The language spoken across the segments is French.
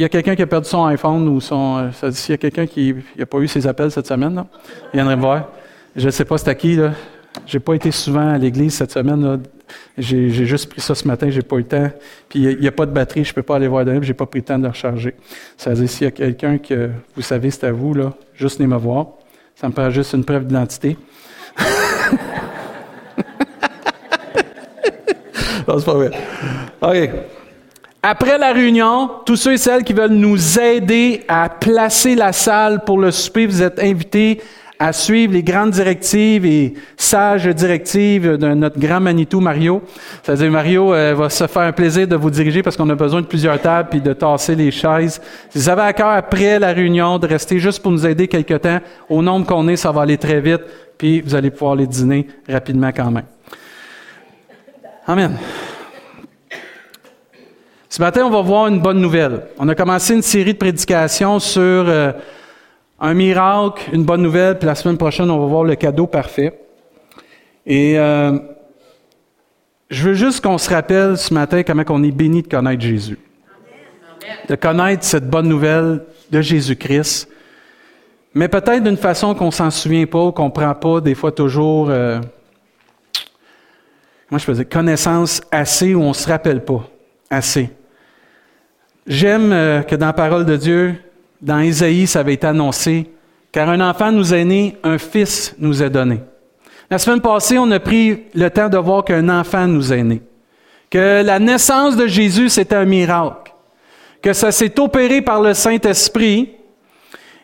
il y a quelqu'un qui a perdu son iPhone ou son. Euh, s'il y a quelqu'un qui n'a pas eu ses appels cette semaine, là, il viendrait me voir. Je ne sais pas c'était qui, là. J'ai pas été souvent à l'église cette semaine. J'ai, juste pris ça ce matin, j'ai pas eu le temps. Puis il n'y a, pas de batterie, je peux pas aller voir de j'ai pas pris le temps de le recharger. Ça veut dire s'il y a quelqu'un que vous savez c'est à vous, là, juste venez me voir. Ça me prend juste une preuve d'identité. non, c'est pas vrai. OK. Après la réunion, tous ceux et celles qui veulent nous aider à placer la salle pour le souper, vous êtes invités à suivre les grandes directives et sages directives de notre grand Manitou Mario. C'est-à-dire, Mario euh, va se faire un plaisir de vous diriger parce qu'on a besoin de plusieurs tables puis de tasser les chaises. Si vous avez à cœur après la réunion de rester juste pour nous aider quelque temps, au nombre qu'on est, ça va aller très vite, puis vous allez pouvoir les dîner rapidement quand même. Amen. Ce matin, on va voir une bonne nouvelle. On a commencé une série de prédications sur euh, un miracle, une bonne nouvelle, puis la semaine prochaine, on va voir le cadeau parfait. Et euh, je veux juste qu'on se rappelle ce matin comment on est béni de connaître Jésus. De connaître cette bonne nouvelle de Jésus-Christ. Mais peut-être d'une façon qu'on s'en souvient pas, qu'on ne prend pas des fois toujours, euh, moi je faisais connaissance assez ou on se rappelle pas assez. J'aime euh, que dans la parole de Dieu, dans Isaïe, ça avait été annoncé, car un enfant nous est né, un fils nous est donné. La semaine passée, on a pris le temps de voir qu'un enfant nous est né, que la naissance de Jésus, c'était un miracle, que ça s'est opéré par le Saint-Esprit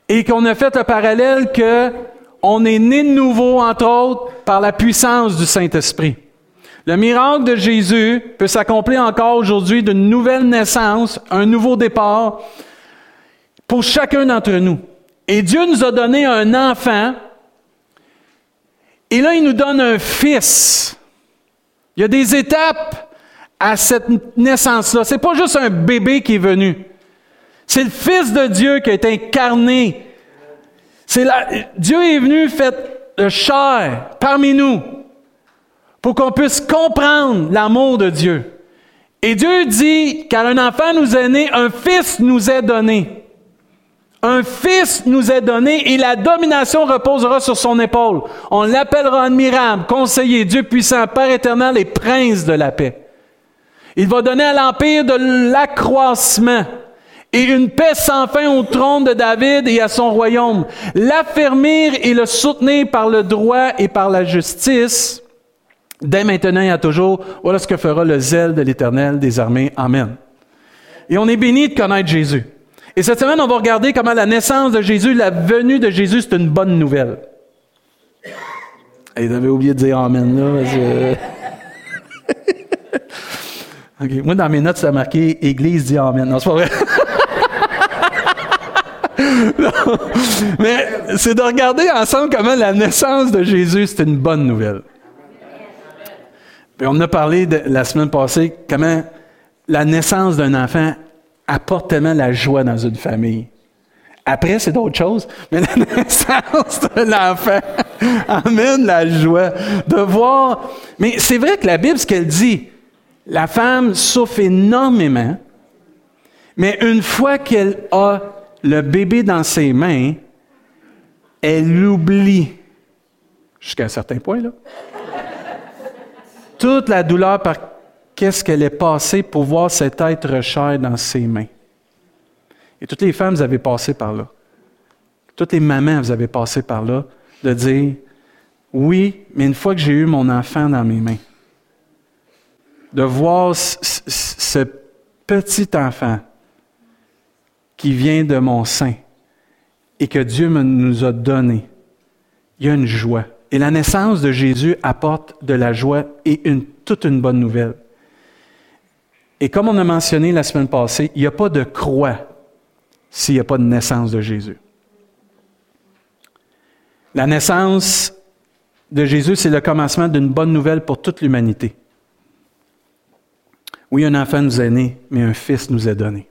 et qu'on a fait le parallèle que on est né de nouveau, entre autres, par la puissance du Saint-Esprit. Le miracle de Jésus peut s'accomplir encore aujourd'hui d'une nouvelle naissance, un nouveau départ pour chacun d'entre nous. Et Dieu nous a donné un enfant, et là, il nous donne un fils. Il y a des étapes à cette naissance-là. C'est pas juste un bébé qui est venu. C'est le Fils de Dieu qui a été incarné. C'est Dieu est venu fait de chair parmi nous pour qu'on puisse comprendre l'amour de Dieu. Et Dieu dit, car un enfant nous est né, un fils nous est donné. Un fils nous est donné et la domination reposera sur son épaule. On l'appellera admirable, conseiller, Dieu puissant, Père éternel et prince de la paix. Il va donner à l'empire de l'accroissement et une paix sans fin au trône de David et à son royaume. L'affermir et le soutenir par le droit et par la justice Dès maintenant et à toujours, voilà ce que fera le zèle de l'Éternel des armées. Amen. Et on est béni de connaître Jésus. Et cette semaine, on va regarder comment la naissance de Jésus, la venue de Jésus, c'est une bonne nouvelle. Et vous avez oublié de dire Amen, là. Moi, dans mes notes, ça marqué Église dit Amen. Non, c'est pas vrai. Mais c'est de regarder ensemble comment la naissance de Jésus, c'est une bonne nouvelle on a parlé la semaine passée comment la naissance d'un enfant apporte tellement la joie dans une famille. Après, c'est d'autres choses, mais la naissance de l'enfant amène la joie de voir. Mais c'est vrai que la Bible, ce qu'elle dit, la femme souffre énormément, mais une fois qu'elle a le bébé dans ses mains, elle l'oublie jusqu'à un certain point, là toute la douleur par qu'est-ce qu'elle est passée pour voir cet être cher dans ses mains. Et toutes les femmes, vous avez passé par là. Toutes les mamans, vous avez passé par là, de dire, oui, mais une fois que j'ai eu mon enfant dans mes mains, de voir ce petit enfant qui vient de mon sein et que Dieu nous a donné, il y a une joie. Et la naissance de Jésus apporte de la joie et toute une bonne nouvelle. Et comme on a mentionné la semaine passée, il n'y a pas de croix s'il n'y a pas de naissance de Jésus. La naissance de Jésus, c'est le commencement d'une bonne nouvelle pour toute l'humanité. Oui, un enfant nous est né, mais un fils nous est donné.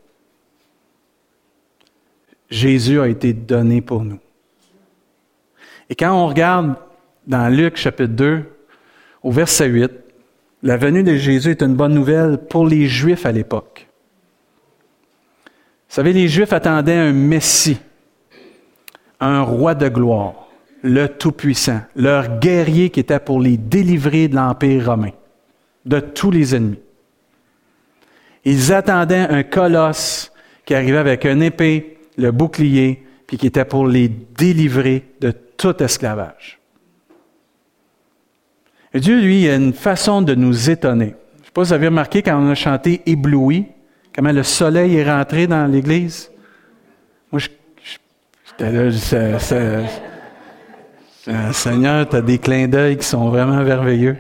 Jésus a été donné pour nous. Et quand on regarde dans Luc chapitre 2, au verset 8, la venue de Jésus est une bonne nouvelle pour les Juifs à l'époque. savez, les Juifs attendaient un Messie, un roi de gloire, le Tout-Puissant, leur guerrier qui était pour les délivrer de l'Empire romain, de tous les ennemis. Ils attendaient un colosse qui arrivait avec une épée, le bouclier, puis qui était pour les délivrer de tout esclavage. Et Dieu, lui, il a une façon de nous étonner. Je ne sais pas si vous avez remarqué quand on a chanté Ébloui, comment le soleil est rentré dans l'Église. Moi, j'étais là, Seigneur, tu as des clins d'œil qui sont vraiment merveilleux.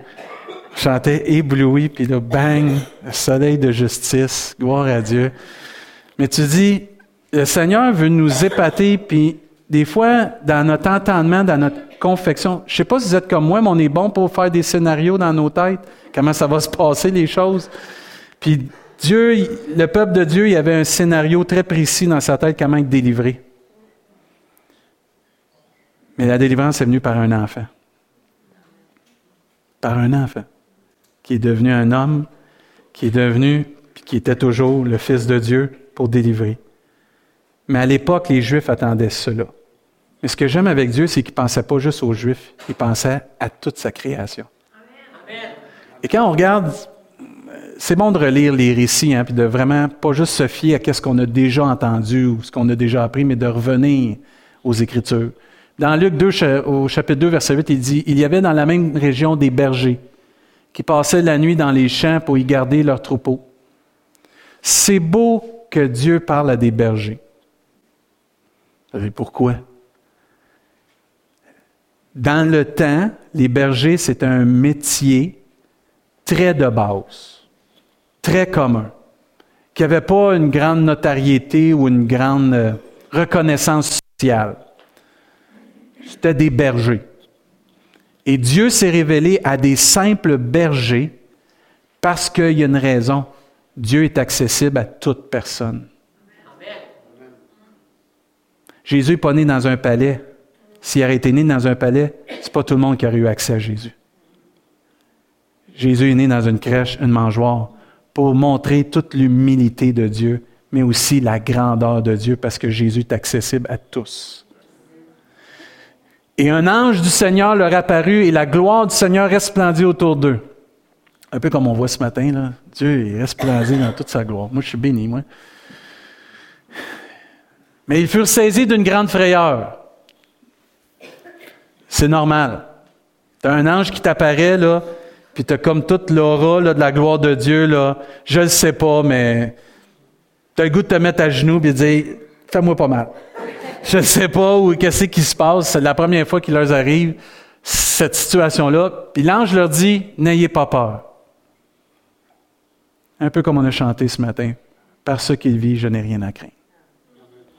Je chantais ébloui, puis là, bang, le soleil de justice, gloire à Dieu. Mais tu dis, le Seigneur veut nous épater, puis des fois, dans notre entendement, dans notre confection, je ne sais pas si vous êtes comme moi, mais on est bon pour faire des scénarios dans nos têtes, comment ça va se passer, les choses. Puis Dieu, le peuple de Dieu, il avait un scénario très précis dans sa tête, comment être délivré. Mais la délivrance est venue par un enfant. Par un enfant qui est devenu un homme, qui est devenu, qui était toujours le Fils de Dieu pour délivrer. Mais à l'époque, les Juifs attendaient cela. Mais ce que j'aime avec Dieu, c'est qu'il ne pensait pas juste aux Juifs, il pensait à toute sa création. Et quand on regarde, c'est bon de relire les récits, hein, puis de vraiment pas juste se fier à ce qu'on a déjà entendu ou ce qu'on a déjà appris, mais de revenir aux Écritures. Dans Luc 2, au chapitre 2, verset 8, il dit, Il y avait dans la même région des bergers qui passaient la nuit dans les champs pour y garder leurs troupeaux. C'est beau que Dieu parle à des bergers. Vous savez pourquoi? Dans le temps, les bergers, c'est un métier très de base, très commun, qui n'avait pas une grande notoriété ou une grande euh, reconnaissance sociale. C'était des bergers. Et Dieu s'est révélé à des simples bergers parce qu'il y a une raison. Dieu est accessible à toute personne. Jésus n'est pas né dans un palais. S'il aurait été né dans un palais, ce n'est pas tout le monde qui aurait eu accès à Jésus. Jésus est né dans une crèche, une mangeoire, pour montrer toute l'humilité de Dieu, mais aussi la grandeur de Dieu, parce que Jésus est accessible à tous. Et un ange du Seigneur leur apparut et la gloire du Seigneur resplendit autour d'eux. Un peu comme on voit ce matin, là. Dieu est resplendit dans toute sa gloire. Moi, je suis béni, moi. Mais ils furent saisis d'une grande frayeur. C'est normal. Tu as un ange qui t'apparaît, là, puis tu as comme toute l'aura de la gloire de Dieu, là. Je ne sais pas, mais tu as le goût de te mettre à genoux et de dire Fais-moi pas mal. Je ne sais pas où, qu'est-ce qui se passe. C'est la première fois qu'il leur arrive cette situation-là. Puis l'ange leur dit, n'ayez pas peur. Un peu comme on a chanté ce matin. Par ce qu'il vit, je n'ai rien à craindre.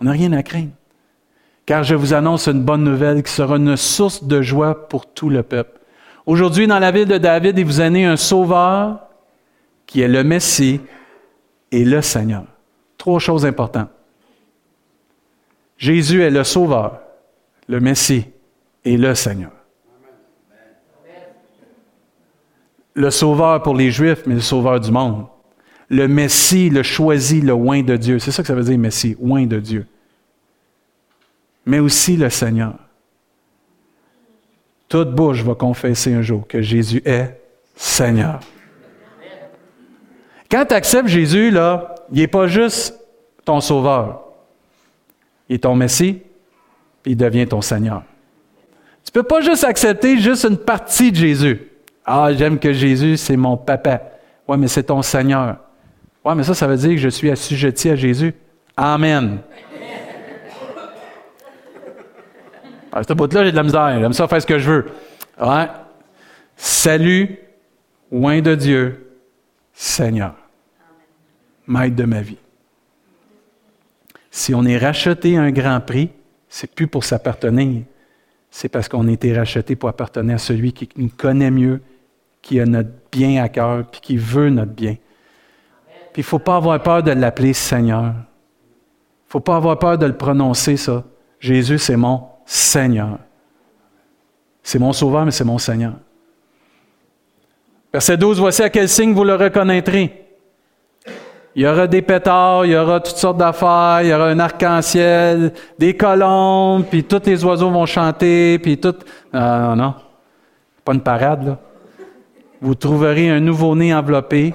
On n'a rien à craindre. Car je vous annonce une bonne nouvelle qui sera une source de joie pour tout le peuple. Aujourd'hui, dans la ville de David, il vous a né un sauveur qui est le Messie et le Seigneur. Trois choses importantes. Jésus est le Sauveur, le Messie et le Seigneur. Le Sauveur pour les Juifs, mais le Sauveur du monde. Le Messie, le choisi, le oint de Dieu. C'est ça que ça veut dire, Messie, oint de Dieu. Mais aussi le Seigneur. Toute bouche va confesser un jour que Jésus est Seigneur. Quand tu acceptes Jésus, là, il n'est pas juste ton sauveur. Il est ton Messie, puis il devient ton Seigneur. Tu ne peux pas juste accepter juste une partie de Jésus. Ah, j'aime que Jésus, c'est mon papa. Oui, mais c'est ton Seigneur. Oui, mais ça, ça veut dire que je suis assujetti à Jésus. Amen. À ce bout-là, j'ai de la misère. J'aime ça faire ce que je veux. Ouais. Salut, loin de Dieu, Seigneur. Maître de ma vie. Si on est racheté à un grand prix, c'est plus pour s'appartenir, c'est parce qu'on a été racheté pour appartenir à celui qui nous connaît mieux, qui a notre bien à cœur, puis qui veut notre bien. Puis il ne faut pas avoir peur de l'appeler Seigneur. Il ne faut pas avoir peur de le prononcer, ça. Jésus, c'est mon Seigneur. C'est mon Sauveur, mais c'est mon Seigneur. Verset 12, voici à quel signe vous le reconnaîtrez. Il y aura des pétards, il y aura toutes sortes d'affaires, il y aura un arc-en-ciel, des colombes, puis tous les oiseaux vont chanter, puis tout. Non, non, non. Pas une parade, là. Vous trouverez un nouveau-né enveloppé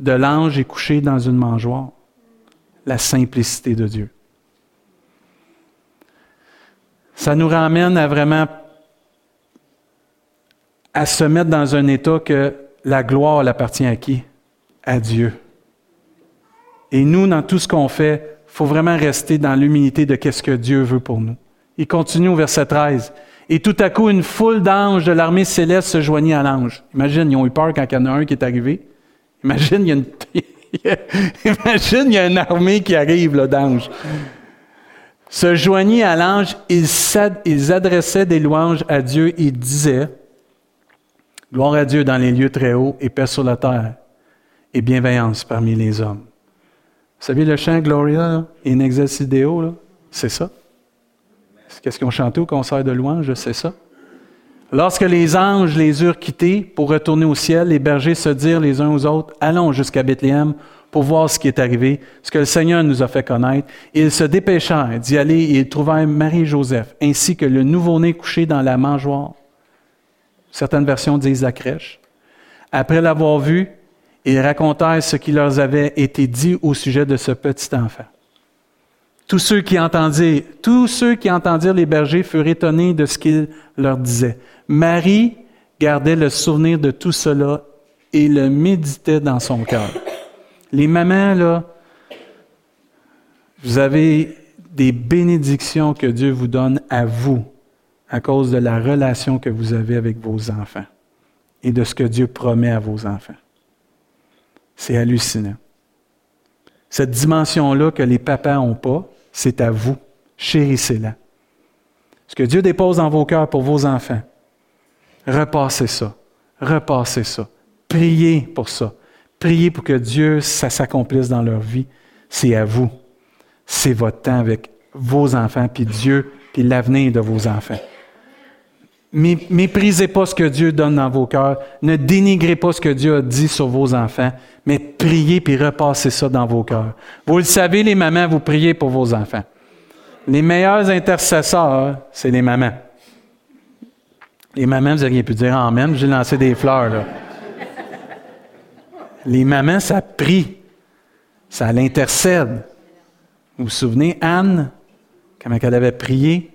de l'ange et couché dans une mangeoire. La simplicité de Dieu. Ça nous ramène à vraiment à se mettre dans un état que la gloire appartient à qui? À Dieu. Et nous, dans tout ce qu'on fait, il faut vraiment rester dans l'humilité de qu'est-ce que Dieu veut pour nous. Il continue au verset 13. Et tout à coup, une foule d'anges de l'armée céleste se joignit à l'ange. Imagine, ils ont eu peur quand il y en a un qui est arrivé. Imagine, il y a une, armée qui arrive d'anges. Se joignit à l'ange, ils, adressaient des louanges à Dieu et disaient Gloire à Dieu dans les lieux très hauts et paix sur la terre et bienveillance parmi les hommes. Vous savez le chant Gloria in excelsis Deo, c'est ça? Qu'est-ce qu'ils ont chanté au concert de louange? C'est ça? Lorsque les anges les eurent quittés pour retourner au ciel, les bergers se dirent les uns aux autres, allons jusqu'à Bethléem pour voir ce qui est arrivé, ce que le Seigneur nous a fait connaître. Ils se dépêchèrent d'y aller et ils trouvèrent Marie Joseph, ainsi que le nouveau-né couché dans la mangeoire. Certaines versions disent la crèche. Après l'avoir vu, ils racontèrent ce qui leur avait été dit au sujet de ce petit enfant. Tous ceux qui entendirent, tous ceux qui les bergers furent étonnés de ce qu'il leur disait. Marie gardait le souvenir de tout cela et le méditait dans son cœur. Les mamans, là, vous avez des bénédictions que Dieu vous donne à vous à cause de la relation que vous avez avec vos enfants et de ce que Dieu promet à vos enfants. C'est hallucinant. Cette dimension-là que les papas n'ont pas, c'est à vous. Chérissez-la. Ce que Dieu dépose dans vos cœurs pour vos enfants, repassez ça. Repassez ça. Priez pour ça. Priez pour que Dieu, ça s'accomplisse dans leur vie. C'est à vous. C'est votre temps avec vos enfants, puis Dieu, puis l'avenir de vos enfants. Méprisez pas ce que Dieu donne dans vos cœurs. Ne dénigrez pas ce que Dieu a dit sur vos enfants, mais priez puis repassez ça dans vos cœurs. Vous le savez, les mamans, vous priez pour vos enfants. Les meilleurs intercesseurs, c'est les mamans. Les mamans, vous auriez pu dire Amen, j'ai lancé des fleurs, là. Les mamans, ça prie. Ça l'intercède. Vous vous souvenez, Anne, comment elle avait prié?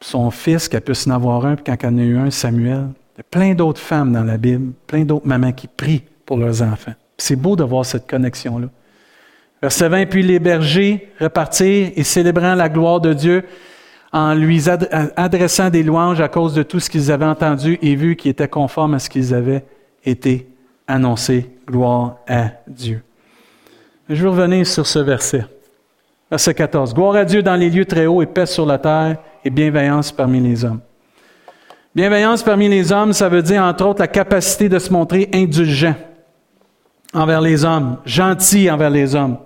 Son fils, qu'elle puisse en avoir un, puis quand elle en a eu un, Samuel. Il y a plein d'autres femmes dans la Bible, plein d'autres mamans qui prient pour leurs enfants. C'est beau de voir cette connexion-là. Verset 20, puis les bergers repartirent et célébrant la gloire de Dieu en lui adressant des louanges à cause de tout ce qu'ils avaient entendu et vu qui était conforme à ce qu'ils avaient été annoncé. Gloire à Dieu. Je vais revenir sur ce verset. Verset 14. Gloire à Dieu dans les lieux très hauts et paix sur la terre et bienveillance parmi les hommes. Bienveillance parmi les hommes, ça veut dire entre autres la capacité de se montrer indulgent envers les hommes, gentil envers les hommes,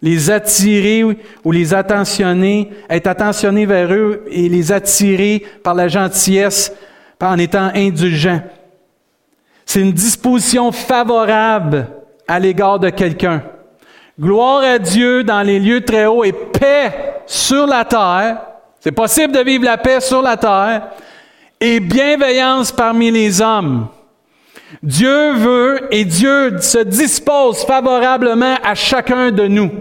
les attirer ou les attentionner, être attentionné vers eux et les attirer par la gentillesse en étant indulgent. C'est une disposition favorable à l'égard de quelqu'un. Gloire à Dieu dans les lieux très hauts et paix sur la terre c'est possible de vivre la paix sur la terre et bienveillance parmi les hommes. Dieu veut et Dieu se dispose favorablement à chacun de nous.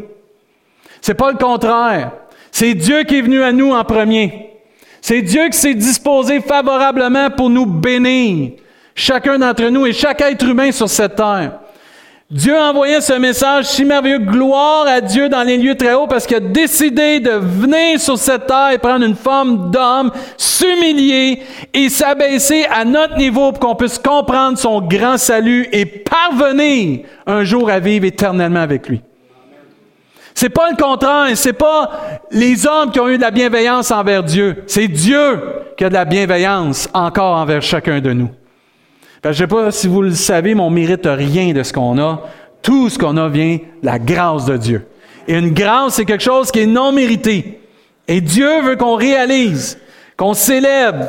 C'est pas le contraire. C'est Dieu qui est venu à nous en premier. C'est Dieu qui s'est disposé favorablement pour nous bénir, chacun d'entre nous et chaque être humain sur cette terre. Dieu a envoyé ce message si merveilleux, gloire à Dieu dans les lieux très hauts, parce qu'il a décidé de venir sur cette terre et prendre une forme d'homme, s'humilier et s'abaisser à notre niveau pour qu'on puisse comprendre son grand salut et parvenir un jour à vivre éternellement avec lui. C'est pas le contraire, c'est pas les hommes qui ont eu de la bienveillance envers Dieu, c'est Dieu qui a de la bienveillance encore envers chacun de nous je ne sais pas si vous le savez, mais on ne mérite rien de ce qu'on a. Tout ce qu'on a vient de la grâce de Dieu. Et une grâce, c'est quelque chose qui est non mérité. Et Dieu veut qu'on réalise, qu'on célèbre,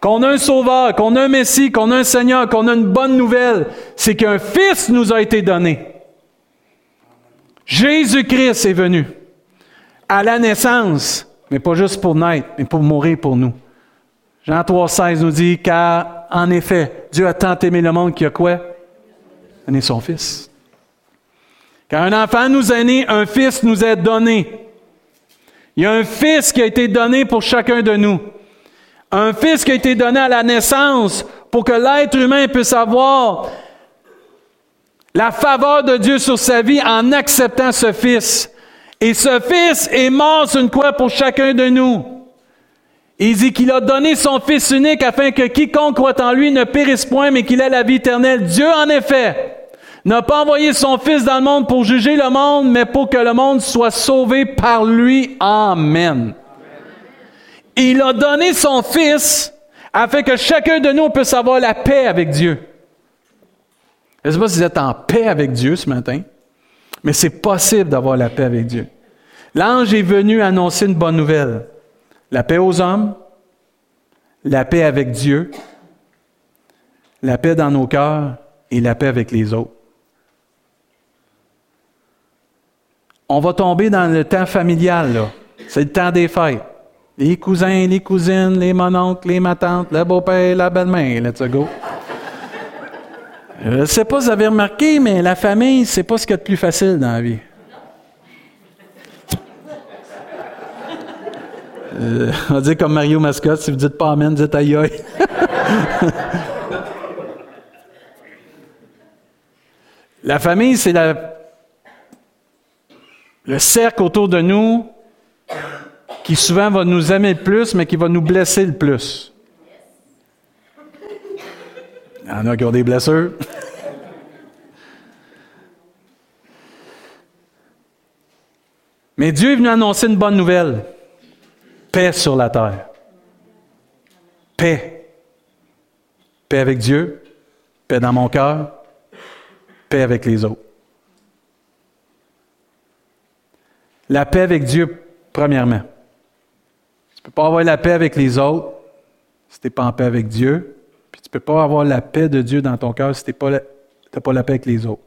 qu'on a un sauveur, qu'on a un Messie, qu'on a un Seigneur, qu'on a une bonne nouvelle. C'est qu'un Fils nous a été donné. Jésus-Christ est venu à la naissance, mais pas juste pour naître, mais pour mourir pour nous. Jean 3,16 nous dit, car en effet, Dieu a tant aimé le monde qu'il a quoi? Donné son Fils. Car un enfant nous est né, un Fils nous est donné. Il y a un Fils qui a été donné pour chacun de nous. Un Fils qui a été donné à la naissance pour que l'être humain puisse avoir la faveur de Dieu sur sa vie en acceptant ce Fils. Et ce Fils est mort sur une croix pour chacun de nous. Il dit qu'il a donné son Fils unique afin que quiconque croit en lui ne périsse point, mais qu'il ait la vie éternelle. Dieu, en effet, n'a pas envoyé son Fils dans le monde pour juger le monde, mais pour que le monde soit sauvé par lui. Amen. Il a donné son Fils afin que chacun de nous puisse avoir la paix avec Dieu. Je ne sais pas si vous êtes en paix avec Dieu ce matin, mais c'est possible d'avoir la paix avec Dieu. L'ange est venu annoncer une bonne nouvelle. La paix aux hommes, la paix avec Dieu, la paix dans nos cœurs et la paix avec les autres. On va tomber dans le temps familial, là. C'est le temps des fêtes. Les cousins, les cousines, les mononcles, les matantes, le beau-père, la belle-mère, let's go. Je ne sais pas si vous avez remarqué, mais la famille, c'est pas ce qu'il y a de plus facile dans la vie. Euh, on va dire comme Mario Mascotte, si vous dites pas Amen, dites aïe aïe. la famille, c'est le cercle autour de nous qui souvent va nous aimer le plus, mais qui va nous blesser le plus. Il y en a qui ont des blessures. Mais Dieu est venu annoncer une bonne nouvelle. Paix sur la terre. Paix. Paix avec Dieu, paix dans mon cœur, paix avec les autres. La paix avec Dieu, premièrement. Tu ne peux pas avoir la paix avec les autres si tu n'es pas en paix avec Dieu. Tu ne peux pas avoir la paix de Dieu dans ton cœur si tu n'as pas la paix avec les autres.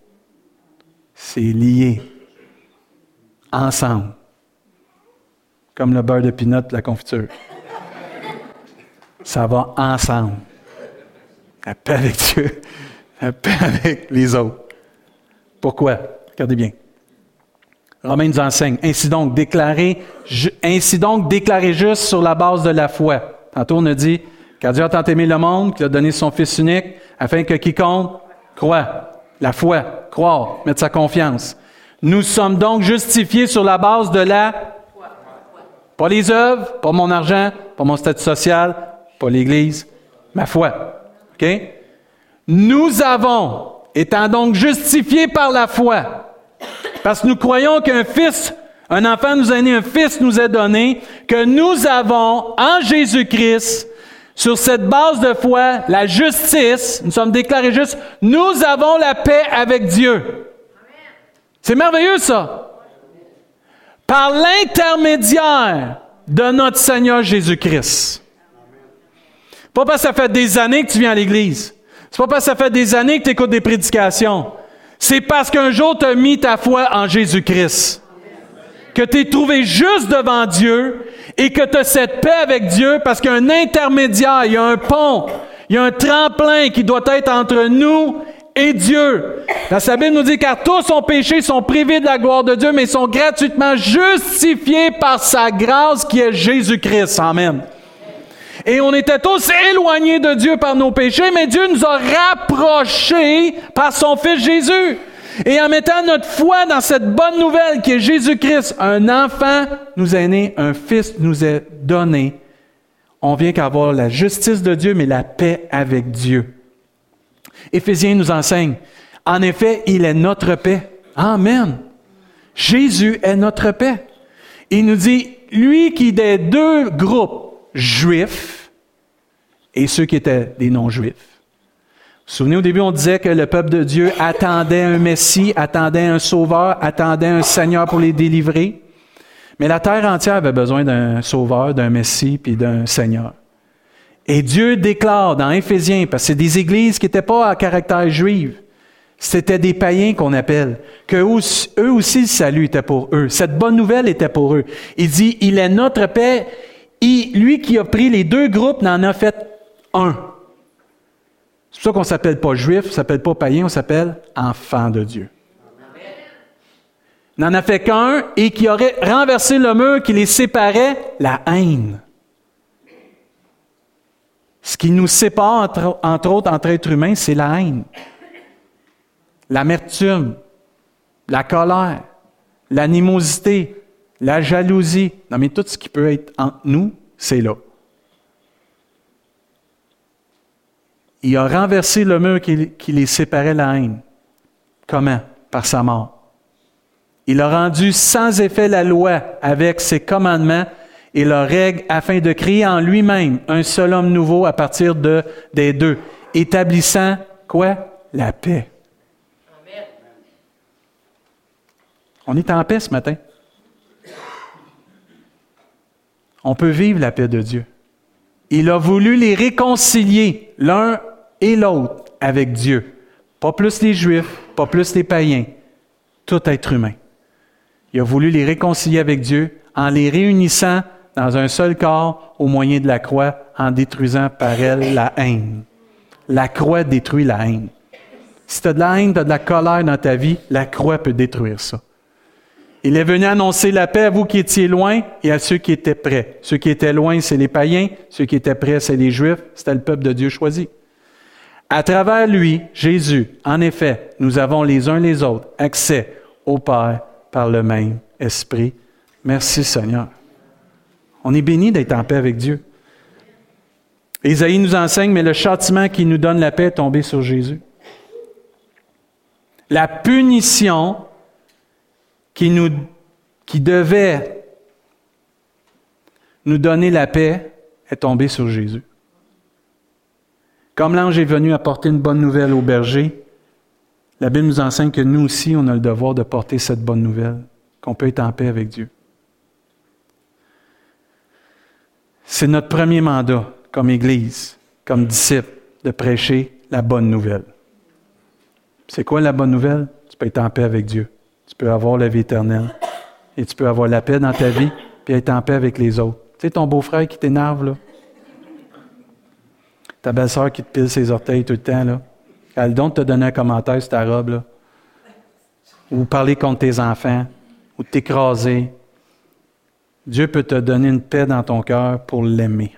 C'est lié. Ensemble. Comme le beurre de pinot, la confiture. Ça va ensemble. La paix avec Dieu, la paix avec les autres. Pourquoi? Regardez bien. Romain nous enseigne. Ainsi donc, déclarer, ainsi donc, déclarer juste sur la base de la foi. Tantôt, on a dit, car Dieu a tant aimé le monde qu'il a donné son Fils unique, afin que quiconque croit, la foi, croire, mettre sa confiance. Nous sommes donc justifiés sur la base de la. Pas les œuvres, pas mon argent, pas mon statut social, pas l'Église, ma foi. OK? Nous avons, étant donc justifiés par la foi, parce que nous croyons qu'un fils, un enfant nous a né, un fils nous est donné, que nous avons en Jésus-Christ sur cette base de foi, la justice, nous sommes déclarés justes, nous avons la paix avec Dieu. C'est merveilleux ça. Par l'intermédiaire de notre Seigneur Jésus-Christ. Pas parce que ça fait des années que tu viens à l'Église. C'est pas parce que ça fait des années que tu écoutes des prédications. C'est parce qu'un jour tu as mis ta foi en Jésus-Christ. Que tu es trouvé juste devant Dieu et que tu as cette paix avec Dieu parce qu'il y a un intermédiaire, il y a un pont, il y a un tremplin qui doit être entre nous et Dieu. La Bible nous dit car tous ont péché, sont privés de la gloire de Dieu, mais sont gratuitement justifiés par sa grâce qui est Jésus-Christ. Amen. Et on était tous éloignés de Dieu par nos péchés, mais Dieu nous a rapprochés par son Fils Jésus. Et en mettant notre foi dans cette bonne nouvelle qui est Jésus-Christ, un enfant nous est né, un fils nous est donné. On vient qu'avoir la justice de Dieu, mais la paix avec Dieu. Éphésiens nous enseigne, en effet, il est notre paix. Amen. Jésus est notre paix. Il nous dit, lui qui des deux groupes, juifs et ceux qui étaient des non-juifs, vous souvenez, au début, on disait que le peuple de Dieu attendait un Messie, attendait un Sauveur, attendait un Seigneur pour les délivrer. Mais la terre entière avait besoin d'un Sauveur, d'un Messie, puis d'un Seigneur. Et Dieu déclare dans Éphésiens, parce que c'est des églises qui n'étaient pas à caractère juif, C'était des païens qu'on appelle, que eux aussi le salut était pour eux. Cette bonne nouvelle était pour eux. Il dit, il est notre paix. Et lui qui a pris les deux groupes n'en a fait un. C'est pour ça qu'on ne s'appelle pas juif, on ne s'appelle pas païen, on s'appelle enfant de Dieu. N'en a fait qu'un et qui aurait renversé le mur qui les séparait, la haine. Ce qui nous sépare, entre, autres, entre êtres humains, c'est la haine l'amertume, la colère, l'animosité, la jalousie. Non, mais tout ce qui peut être entre nous, c'est là. Il a renversé le mur qui, les séparait la haine. Comment? Par sa mort. Il a rendu sans effet la loi avec ses commandements et leurs règles afin de créer en lui-même un seul homme nouveau à partir de, des deux, établissant quoi? La paix. On est en paix ce matin. On peut vivre la paix de Dieu. Il a voulu les réconcilier l'un et l'autre avec Dieu. Pas plus les Juifs, pas plus les païens, tout être humain. Il a voulu les réconcilier avec Dieu en les réunissant dans un seul corps au moyen de la croix, en détruisant par elle la haine. La croix détruit la haine. Si tu as de la haine, tu as de la colère dans ta vie, la croix peut détruire ça. Il est venu annoncer la paix à vous qui étiez loin et à ceux qui étaient près. Ceux qui étaient loin, c'est les païens. Ceux qui étaient près, c'est les Juifs. C'était le peuple de Dieu choisi. À travers lui, Jésus, en effet, nous avons les uns les autres accès au Père par le même Esprit. Merci Seigneur. On est béni d'être en paix avec Dieu. Isaïe nous enseigne, mais le châtiment qui nous donne la paix est tombé sur Jésus. La punition qui, devait nous donner la paix est tombé sur Jésus. Comme l'ange est venu apporter une bonne nouvelle au berger, la Bible nous enseigne que nous aussi, on a le devoir de porter cette bonne nouvelle, qu'on peut être en paix avec Dieu. C'est notre premier mandat comme Église, comme disciple, de prêcher la bonne nouvelle. C'est quoi la bonne nouvelle? Tu peux être en paix avec Dieu tu peux avoir la vie éternelle. Et tu peux avoir la paix dans ta vie, puis être en paix avec les autres. Tu sais, ton beau-frère qui t'énerve, là? Ta belle-sœur qui te pile ses orteils tout le temps, là? Elle donc te donner un commentaire sur ta robe, là? Ou parler contre tes enfants, ou t'écraser. Dieu peut te donner une paix dans ton cœur pour l'aimer.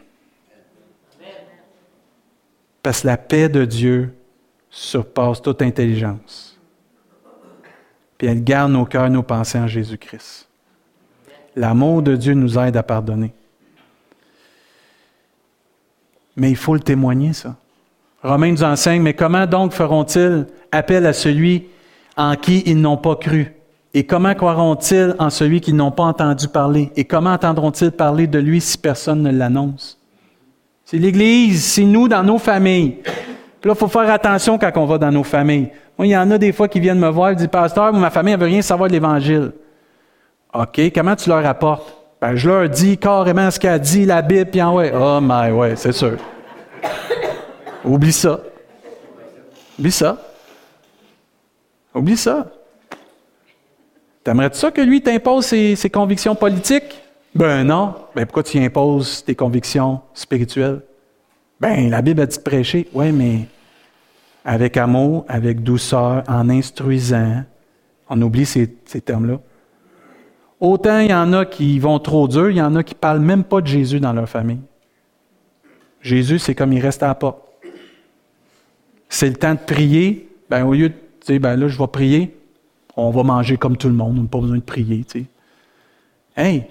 Parce que la paix de Dieu surpasse toute intelligence puis elle garde nos cœurs, nos pensées en Jésus-Christ. L'amour de Dieu nous aide à pardonner. Mais il faut le témoigner, ça. Romains nous enseigne, mais comment donc feront-ils appel à celui en qui ils n'ont pas cru? Et comment croiront-ils en celui qu'ils n'ont pas entendu parler? Et comment entendront-ils parler de lui si personne ne l'annonce? C'est l'Église, c'est nous dans nos familles. Puis là, il faut faire attention quand on va dans nos familles. Moi, il y en a des fois qui viennent me voir et disent Pasteur, ma famille ne veut rien savoir de l'Évangile. OK, comment tu leur apportes? Ben, je leur dis carrément ce qu'a dit la Bible, puis en ouais. Oh, my, ouais, c'est sûr. Oublie ça. Oublie ça. Oublie ça. T'aimerais-tu ça que lui t'impose ses, convictions politiques? Ben non. Ben pourquoi tu imposes tes convictions spirituelles? Ben, la Bible a dit de prêcher. Oui, mais avec amour, avec douceur, en instruisant. On oublie ces, termes-là. Autant il y en a qui vont trop dur, il y en a qui ne parlent même pas de Jésus dans leur famille. Jésus, c'est comme il reste à la. C'est le temps de prier. Ben, au lieu de dire, ben là, je vais prier, on va manger comme tout le monde, on n'a pas besoin de prier. Hey,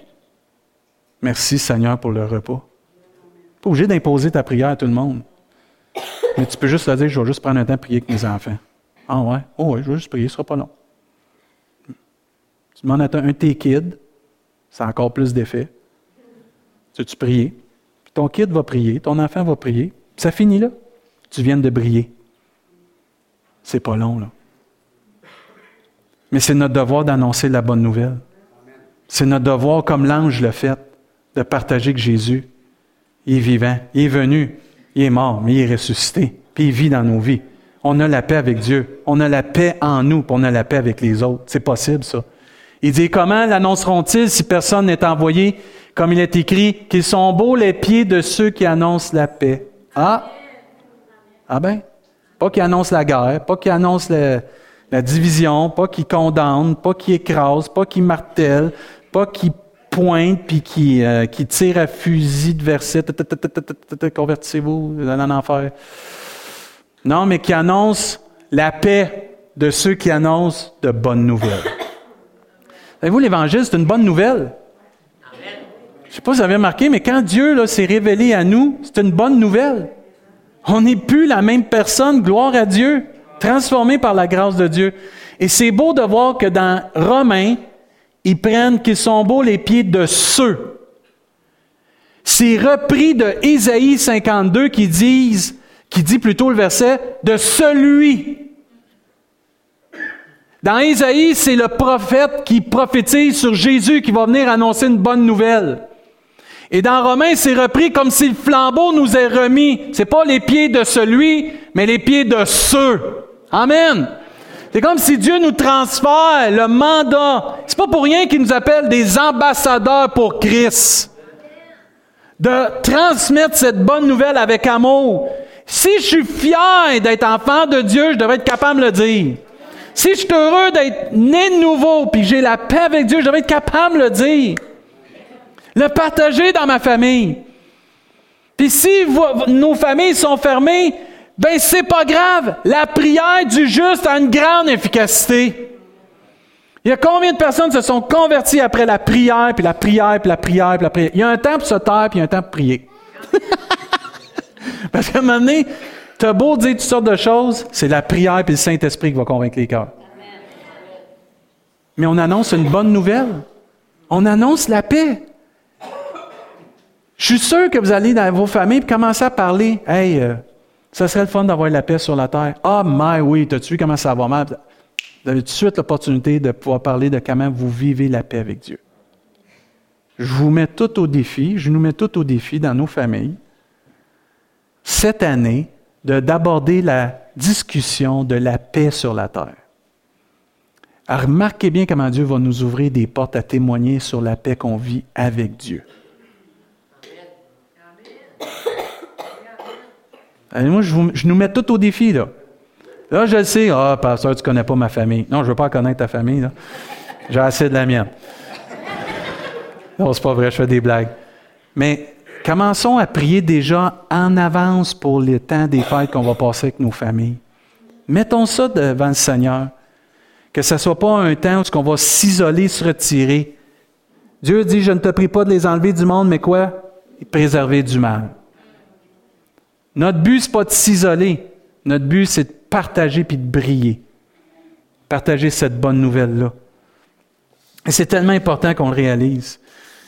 merci Seigneur pour le repas pas obligé d'imposer ta prière à tout le monde. Mais tu peux juste leur dire, je vais juste prendre un temps de prier avec mes enfants. Ah ouais? Oh ouais, je vais juste prier, ce sera pas long. Tu demandes à un de tes kids, ça a encore plus d'effet. Tu tu prier? Puis ton kid va prier, ton enfant va prier, ça finit là. Tu viens de briller. C'est pas long, là. Mais c'est notre devoir d'annoncer la bonne nouvelle. C'est notre devoir, comme l'ange l'a fait, de partager que Jésus est vivant, il est venu, il est mort, mais il est ressuscité, puis il vit dans nos vies. on a la paix avec Dieu. On a la paix en nous, puis on a la paix avec les autres. C'est possible, ça. Il dit, comment l'annonceront-ils si personne n'est envoyé, comme il est écrit, qu'ils sont beaux les pieds de ceux qui annoncent la paix. Ah! Ah ben? Pas qui annoncent la guerre, pas qui annoncent la division, pas qui condamnent, pas qui écrasent, pas qui martèlent, pas qui pointe puis qui, euh, tire à fusil de verset. Convertissez-vous, dans en enfer. Non, mais qui annonce la paix de ceux qui annoncent de bonnes nouvelles. Savez-vous, l'Évangile, c'est une bonne nouvelle? Je ne sais pas si vous avez remarqué, mais quand Dieu s'est révélé à nous, c'est une bonne nouvelle. On n'est plus la même personne, gloire à Dieu, transformé par la grâce de Dieu. Et c'est beau de voir que dans Romains, ils prennent qu'ils sont beaux les pieds de ceux. C'est repris de Ésaïe 52 qui disent, qui dit plutôt le verset, de celui. Dans Ésaïe, c'est le prophète qui prophétise sur Jésus qui va venir annoncer une bonne nouvelle. Et dans Romains, c'est repris comme si le flambeau nous est remis. C'est pas les pieds de celui, mais les pieds de ceux. Amen. C'est comme si Dieu nous transfère le mandat. C'est pas pour rien qu'il nous appelle des ambassadeurs pour Christ. De transmettre cette bonne nouvelle avec amour. Si je suis fier d'être enfant de Dieu, je devrais être capable de le dire. Si je suis heureux d'être né de nouveau, puis j'ai la paix avec Dieu, je devrais être capable de le dire. Le partager dans ma famille. Puis si nos familles sont fermées, ben c'est pas grave. La prière du juste a une grande efficacité. Il y a combien de personnes se sont converties après la prière, puis la prière, puis la prière, puis la prière? Il y a un temps pour se taire, puis il y a un temps pour prier. Parce qu'à un moment donné, tu as beau dire toutes sortes de choses, c'est la prière puis le Saint-Esprit qui va convaincre les cœurs. Mais on annonce une bonne nouvelle. On annonce la paix. Je suis sûr que vous allez dans vos familles et commencer à parler. Hey, euh, ça serait le fun d'avoir la paix sur la terre. Ah, mais oui, t'as-tu vu comment ça va mal? Vous avez tout de suite l'opportunité de pouvoir parler de comment vous vivez la paix avec Dieu. Je vous mets tout au défi, je nous mets tout au défi dans nos familles, cette année, d'aborder la discussion de la paix sur la terre. remarquez bien comment Dieu va nous ouvrir des portes à témoigner sur la paix qu'on vit avec Dieu. Moi, je, nous mets tout au défi, là. Là, je le sais, ah, pasteur, tu connais pas ma famille. Non, je veux pas connaître ta famille, J'ai assez de la mienne. Non, c'est pas vrai, je fais des blagues. Mais commençons à prier déjà en avance pour les temps des fêtes qu'on va passer avec nos familles. Mettons ça devant le Seigneur. Que ce ne soit pas un temps où on va s'isoler, se retirer. Dieu dit, je ne te prie pas de les enlever du monde, mais quoi? Préserver du mal. Notre but, ce n'est pas de s'isoler. Notre but, c'est de partager puis de briller. Partager cette bonne nouvelle-là. Et c'est tellement important qu'on le réalise.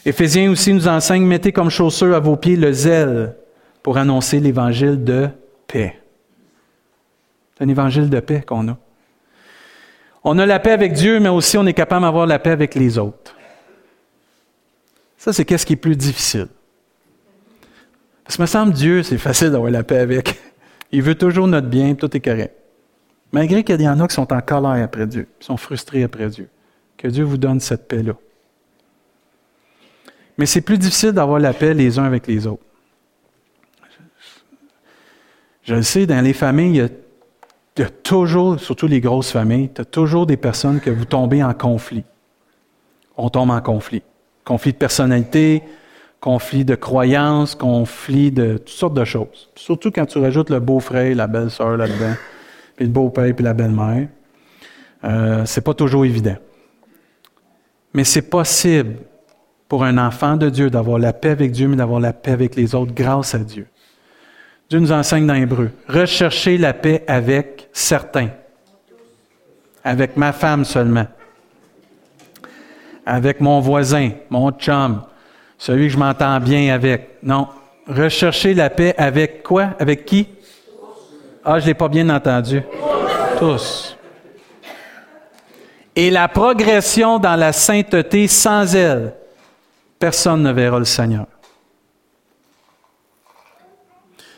Éphésiens aussi nous enseigne, mettez comme chaussure à vos pieds le zèle pour annoncer l'évangile de paix. C'est un évangile de paix qu'on a. On a la paix avec Dieu, mais aussi on est capable d'avoir la paix avec les autres. Ça, c'est qu'est-ce qui est plus difficile? Parce que me semble Dieu, c'est facile d'avoir la paix avec. Il veut toujours notre bien, tout est correct. Malgré qu'il y en a qui sont en colère après Dieu, qui sont frustrés après Dieu. Que Dieu vous donne cette paix-là. Mais c'est plus difficile d'avoir la paix les uns avec les autres. Je le sais, dans les familles, il y a, toujours, surtout les grosses familles, il y a toujours des personnes que vous tombez en conflit. On tombe en conflit. Conflit de personnalité, conflit de croyances, conflit de toutes sortes de choses. Surtout quand tu rajoutes le beau-frère, la belle-sœur là-dedans, puis le beau-père, puis la belle-mère. Euh, c'est pas toujours évident. Mais c'est possible pour un enfant de Dieu d'avoir la paix avec Dieu, mais d'avoir la paix avec les autres grâce à Dieu. Dieu nous enseigne dans Hébreu. Rechercher la paix avec certains. Avec ma femme seulement. Avec mon voisin, mon chum, celui que je m'entends bien avec. Non. Rechercher la paix avec quoi? Avec qui? Ah, je ne l'ai pas bien entendu. Tous. Et la progression dans la sainteté sans elle, personne ne verra le Seigneur.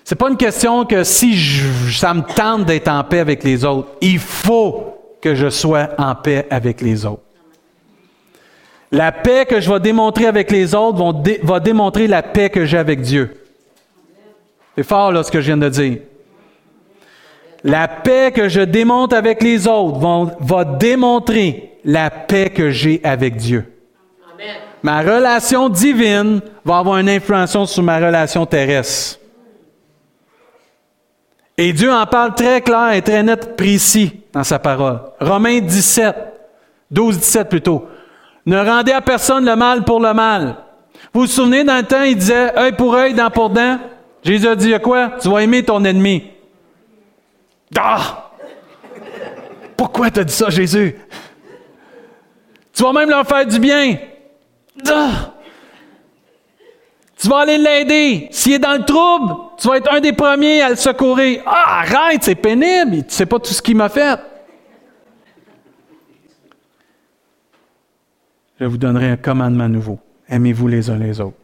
C'est pas une question que si ça me tente d'être en paix avec les autres, il faut que je sois en paix avec les autres. La paix que je vais démontrer avec les autres va démontrer la paix que j'ai avec Dieu. C'est fort là ce que je viens de dire. La paix que je démontre avec les autres va démontrer la paix que j'ai avec Dieu. Ma relation divine va avoir une influence sur ma relation terrestre. Et Dieu en parle très clair et très net, précis dans sa parole. Romains 17, 12, 17 plutôt. Ne rendez à personne le mal pour le mal. Vous vous souvenez, dans le temps, il disait œil pour œil, dent pour dent? Jésus a dit quoi? Tu vas aimer ton ennemi. Ah! Pourquoi tu as dit ça, Jésus? Tu vas même leur faire du bien. Ah! Tu vas aller l'aider. S'il est dans le trouble, tu vas être un des premiers à le secourir. Ah, arrête, c'est pénible. Tu sais pas tout ce qu'il m'a fait. Je vous donnerai un commandement nouveau. Aimez-vous les uns les autres.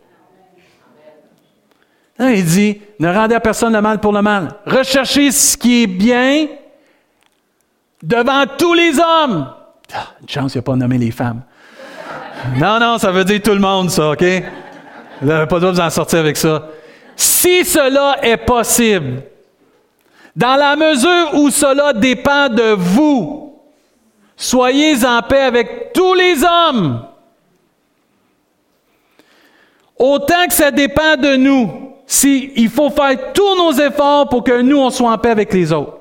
il dit, ne rendez à personne le mal pour le mal. Recherchez ce qui est bien devant tous les hommes. Ah, une chance, il n'a pas nommé les femmes. Non, non, ça veut dire tout le monde, ça, OK? Vous n'avez pas besoin de vous en sortir avec ça. Si cela est possible, dans la mesure où cela dépend de vous, soyez en paix avec tous les hommes. Autant que ça dépend de nous, si, il faut faire tous nos efforts pour que nous, on soit en paix avec les autres.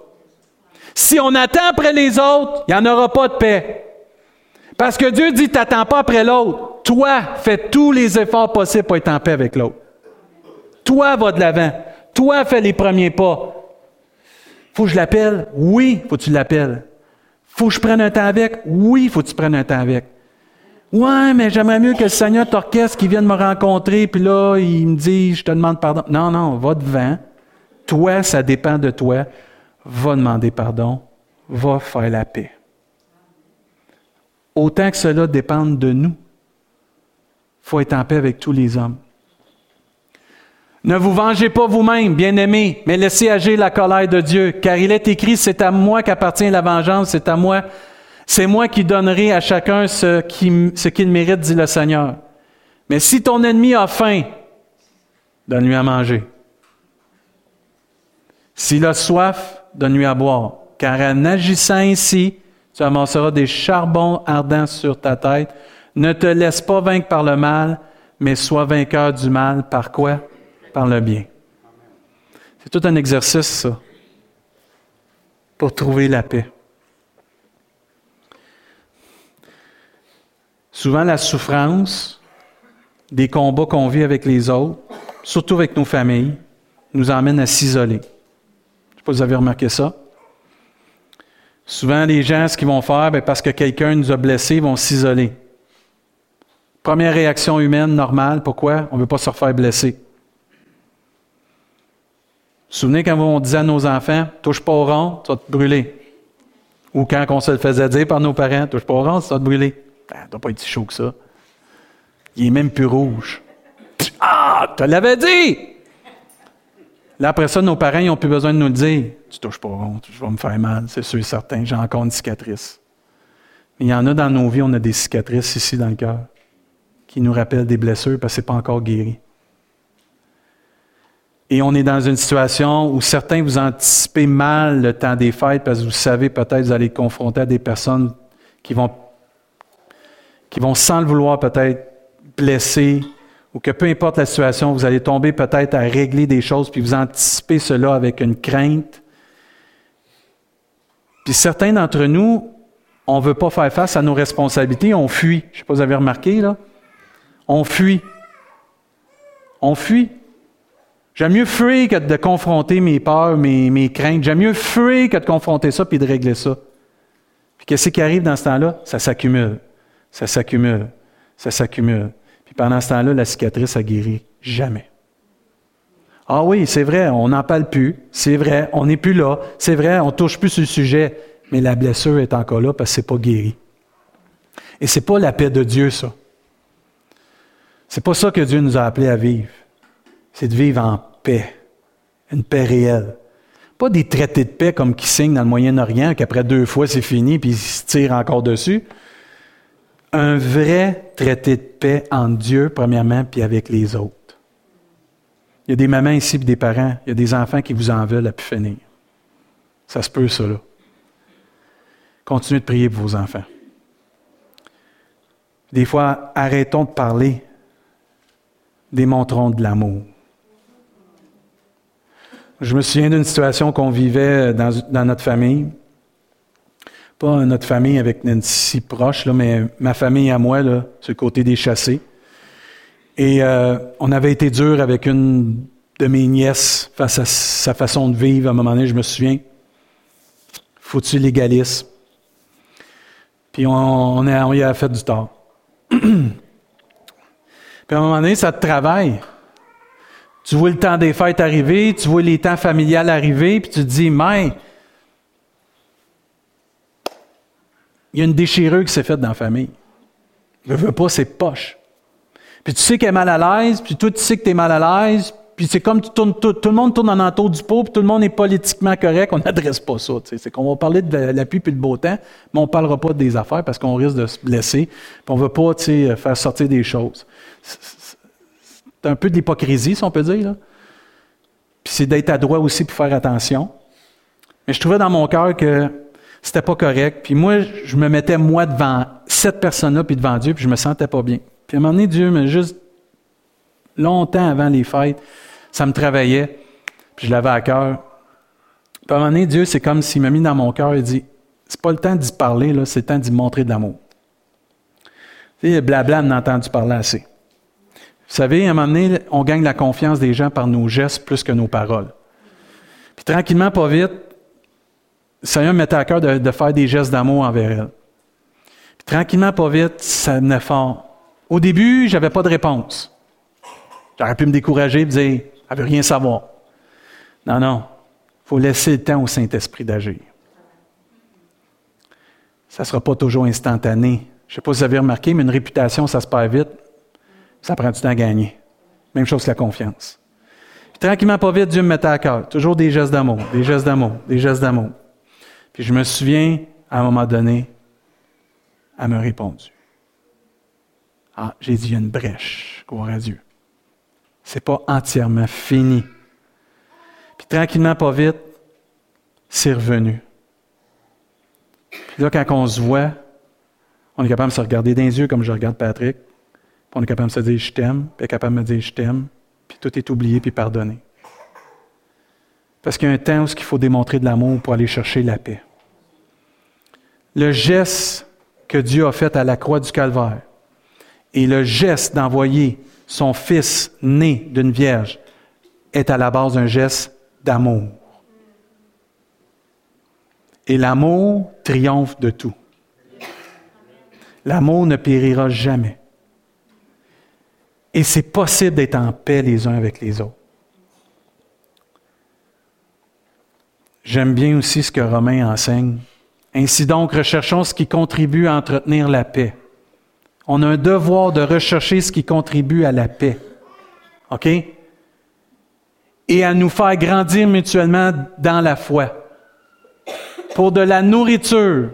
Si on attend après les autres, il n'y en aura pas de paix. Parce que Dieu dit, t'attends pas après l'autre. Toi, fais tous les efforts possibles pour être en paix avec l'autre. Toi, va de l'avant. Toi, fais les premiers pas. Faut que je l'appelle? Oui, faut que tu l'appelles. Faut que je prenne un temps avec? Oui, faut que tu prennes un temps avec. Ouais, mais j'aimerais mieux que le Seigneur t'orchestre qui vienne me rencontrer, puis là, il me dit, je te demande pardon. Non, non, va devant. Toi, ça dépend de toi. Va demander pardon. Va faire la paix autant que cela dépende de nous. Faut être en paix avec tous les hommes. Ne vous vengez pas vous-même, bien-aimés, mais laissez agir la colère de Dieu, car il est écrit, c'est à moi qu'appartient la vengeance, c'est à moi, c'est moi qui donnerai à chacun ce qu'il mérite, dit le Seigneur. Mais si ton ennemi a faim, donne-lui à manger. S'il a soif, donne-lui à boire, car en agissant ainsi, tu amasseras des charbons ardents sur ta tête. Ne te laisse pas vaincre par le mal, mais sois vainqueur du mal. Par quoi? Par le bien. C'est tout un exercice, ça, pour trouver la paix. Souvent, la souffrance des combats qu'on vit avec les autres, surtout avec nos familles, nous emmène à s'isoler. Vous avez remarqué ça. Souvent, les gens, ce qu'ils vont faire, ben, parce que quelqu'un nous a blessés, vont s'isoler. Première réaction humaine normale, pourquoi? On ne veut pas se refaire blesser. Souvenez quand on disait à nos enfants, touche pas au rond, tu vas te brûler. Ou quand on se le faisait dire par nos parents, touche pas au rond, ça va te brûler. Ben, doit pas être si chaud que ça. Il est même plus rouge. Ah, tu l'avais dit! Là, après ça, nos parents n'ont plus besoin de nous le dire. Tu touches pas rond, je vais me faire mal, c'est sûr et certain. J'ai encore une cicatrice. Mais il y en a dans nos vies, on a des cicatrices ici dans le cœur qui nous rappellent des blessures parce que ce n'est pas encore guéri. Et on est dans une situation où certains vous anticipez mal le temps des fêtes parce que vous savez peut-être vous allez être confronter à des personnes qui vont, qui vont sans le vouloir peut-être blesser, ou que peu importe la situation, vous allez tomber peut-être à régler des choses, puis vous anticipez cela avec une crainte. Puis certains d'entre nous, on ne veut pas faire face à nos responsabilités, on fuit. Je ne sais pas si vous avez remarqué, là. On fuit. On fuit. J'aime mieux fuir que de confronter mes peurs, mes, mes craintes. J'aime mieux fuir que de confronter ça puis de régler ça. Puis qu'est-ce qui arrive dans ce temps-là? Ça s'accumule. Ça s'accumule. Ça s'accumule. Puis pendant ce temps-là, la cicatrice a guéri jamais. Ah oui, c'est vrai, on n'en parle plus. C'est vrai, on n'est plus là. C'est vrai, on ne touche plus sur le sujet. Mais la blessure est encore là parce que ce n'est pas guéri. Et ce n'est pas la paix de Dieu, ça. C'est pas ça que Dieu nous a appelés à vivre. C'est de vivre en paix Une paix réelle. Pas des traités de paix comme qui signent dans le Moyen-Orient, qu'après deux fois c'est fini, puis ils se tirent encore dessus. Un vrai traité de paix entre Dieu, premièrement, puis avec les autres. Il y a des mamans ici, puis des parents, il y a des enfants qui vous en veulent à pu finir. Ça se peut, ça, là. Continuez de prier pour vos enfants. Des fois, arrêtons de parler, démontrons de l'amour. Je me souviens d'une situation qu'on vivait dans, notre famille. Pas notre famille avec Nancy proche, là, mais ma famille à moi, là, sur le côté des chassés. Et euh, on avait été dur avec une de mes nièces face à sa façon de vivre. À un moment donné, je me souviens, faut-tu légalisme? Puis on, on, a, on y a fait du tort. Puis à un moment donné, ça te travaille. Tu vois le temps des fêtes arriver, tu vois les temps familiales arriver, puis tu te dis, mais il y a une déchirure qui s'est faite dans la famille. Je veux pas, c'est poche. Puis tu sais qu'elle est mal à l'aise, puis toi tu sais que tu es mal à l'aise, puis c'est comme tout, le monde tourne en entour du pot, puis tout le monde est politiquement correct, on n'adresse pas ça. C'est qu'on va parler de la pluie et le beau temps, mais on ne parlera pas des affaires parce qu'on risque de se blesser, puis on ne veut pas faire sortir des choses. C'est un peu d'hypocrisie, si on peut dire. Là. Puis c'est d'être adroit aussi pour faire attention. Mais je trouvais dans mon cœur que c'était pas correct. Puis moi, je me mettais moi devant cette personne-là, puis devant Dieu, puis je me sentais pas bien. Puis à un moment donné, Dieu m'a juste longtemps avant les fêtes, ça me travaillait, puis je l'avais à cœur. Puis à un moment donné, Dieu, c'est comme s'il m'a mis dans mon cœur et dit C'est pas le temps d'y parler, là, c'est le temps d'y montrer de l'amour. Tu sais, blabla, on a entendu parler assez. Vous savez, à un moment donné, on gagne la confiance des gens par nos gestes plus que nos paroles. Puis tranquillement, pas vite, Seigneur me mettait à cœur de, faire des gestes d'amour envers elle. Puis tranquillement, pas vite, ça venait fort. Au début, j'avais pas de réponse. J'aurais pu me décourager et dire elle veut rien savoir. Non, non. Il faut laisser le temps au Saint-Esprit d'agir. Ça ne sera pas toujours instantané. Je ne sais pas si vous avez remarqué, mais une réputation, ça se perd vite. Ça prend du temps à gagner. Même chose que la confiance. tranquillement, pas vite, Dieu me mettait à cœur. Toujours des gestes d'amour, des gestes d'amour, des gestes d'amour. Puis je me souviens, à un moment donné, elle m'a répondu. Ah, j'ai dit, il y a une brèche. Gloire à Dieu c'est pas entièrement fini. Puis tranquillement, pas vite, c'est revenu. Puis là, quand on se voit, on est capable de se regarder dans les yeux comme je regarde Patrick. Puis on est capable de se dire je t'aime, puis capable de me dire je t'aime, puis tout est oublié puis pardonné. Parce qu'il y a un temps où il faut démontrer de l'amour pour aller chercher la paix. Le geste que Dieu a fait à la croix du Calvaire et le geste d'envoyer son fils né d'une vierge est à la base d'un geste d'amour. Et l'amour triomphe de tout. L'amour ne périra jamais. Et c'est possible d'être en paix les uns avec les autres. J'aime bien aussi ce que Romain enseigne. Ainsi donc, recherchons ce qui contribue à entretenir la paix on a un devoir de rechercher ce qui contribue à la paix. OK? Et à nous faire grandir mutuellement dans la foi. Pour de la nourriture,